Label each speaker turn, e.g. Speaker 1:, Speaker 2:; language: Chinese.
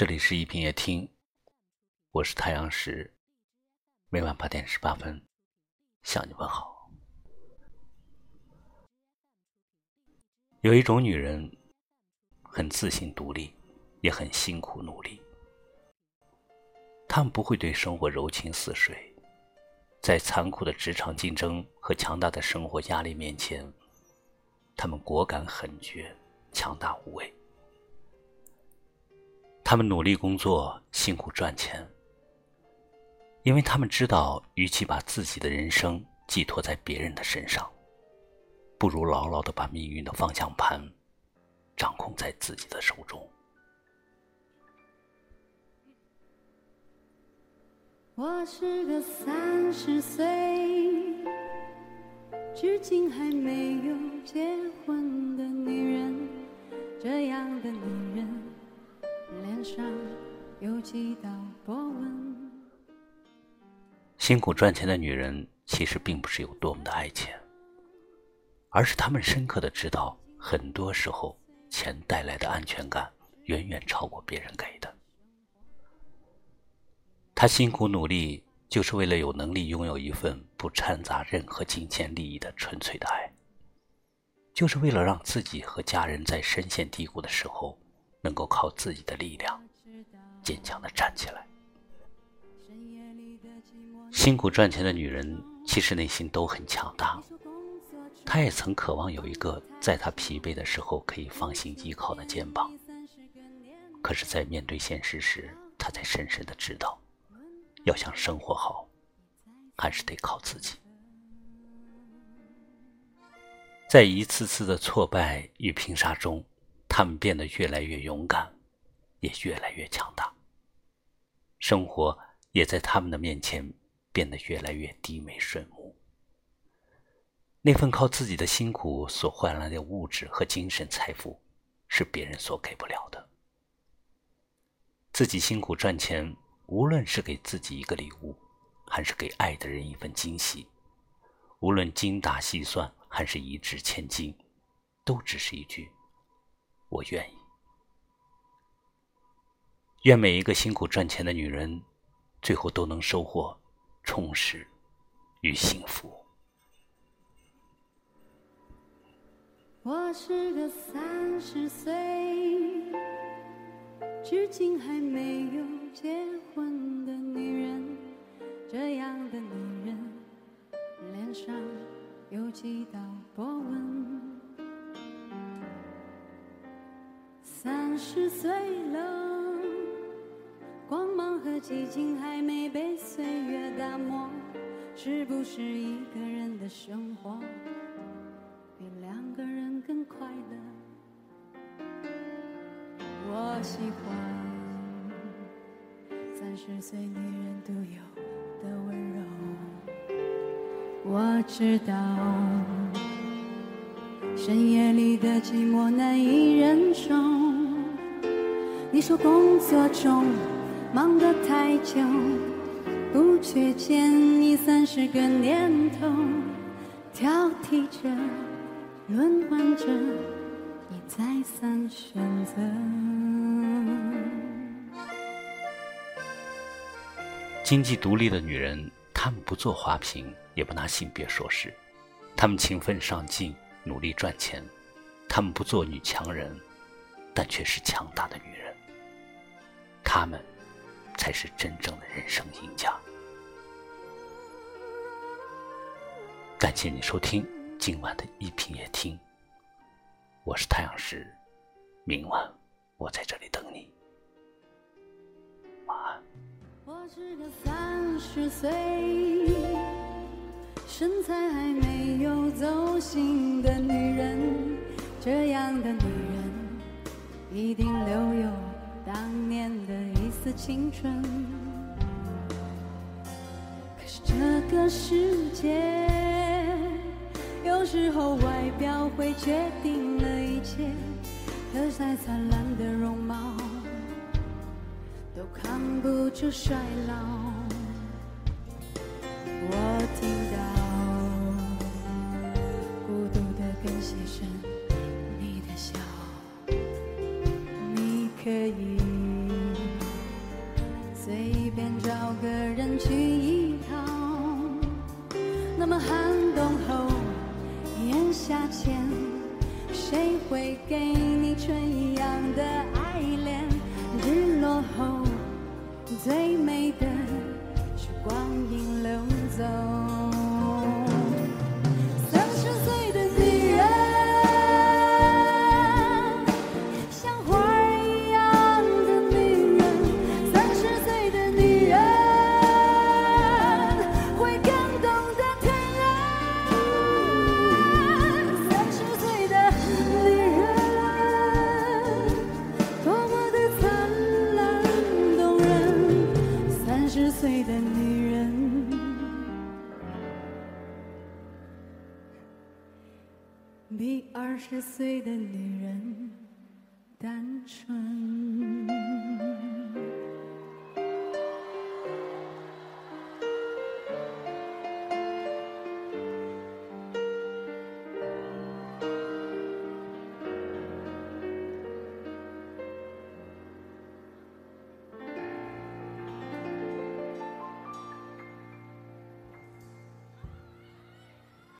Speaker 1: 这里是一品夜听，我是太阳石，每晚八点十八分向你问好。有一种女人，很自信独立，也很辛苦努力。她们不会对生活柔情似水，在残酷的职场竞争和强大的生活压力面前，她们果敢狠绝，强大无畏。他们努力工作，辛苦赚钱，因为他们知道，与其把自己的人生寄托在别人的身上，不如牢牢的把命运的方向盘掌控在自己的手中。
Speaker 2: 我是个三十岁，至今还没有结婚的女人，这样的女人。上有几道波纹。
Speaker 1: 辛苦赚钱的女人，其实并不是有多么的爱钱，而是她们深刻的知道，很多时候钱带来的安全感远远超过别人给的。她辛苦努力，就是为了有能力拥有一份不掺杂任何金钱利益的纯粹的爱，就是为了让自己和家人在深陷低谷的时候。能够靠自己的力量坚强的站起来。辛苦赚钱的女人其实内心都很强大，她也曾渴望有一个在她疲惫的时候可以放心依靠的肩膀。可是，在面对现实时，她才深深的知道，要想生活好，还是得靠自己。在一次次的挫败与拼杀中。他们变得越来越勇敢，也越来越强大。生活也在他们的面前变得越来越低眉顺目。那份靠自己的辛苦所换来的物质和精神财富，是别人所给不了的。自己辛苦赚钱，无论是给自己一个礼物，还是给爱的人一份惊喜，无论精打细算还是一掷千金，都只是一句。我愿意。愿每一个辛苦赚钱的女人，最后都能收获充实与幸福。
Speaker 2: 我是个三十岁，至今还没有结婚的女人，这样的女人，脸上有几道十岁了，光芒和激情还没被岁月打磨，是不是一个人的生活比两个人更快乐？我喜欢三十岁女人独有的温柔，我知道。深夜里的寂寞难以忍受。你说工作中忙得太久，不缺钱，你三十个年头，挑剔着，轮换着，你再三选择。
Speaker 1: 经济独立的女人，她们不做花瓶，也不拿性别说事，她们勤奋上进。努力赚钱，她们不做女强人，但却是强大的女人。他们才是真正的人生赢家。感谢你收听今晚的一品夜听，我是太阳石，明晚我在这里等你。晚安。
Speaker 2: 我是个三十岁。身材还没有走形的女人，这样的女人一定留有当年的一丝青春。可是这个世界，有时候外表会决定了一切，可再灿烂的容貌都扛不住衰老。我听到。牺牲你的笑，你可以随便找个人去依靠。那么寒冬后，炎夏前，谁会给你春一样的爱恋？日落后，最美的是光阴流走。的女人。比二十岁的女人单纯。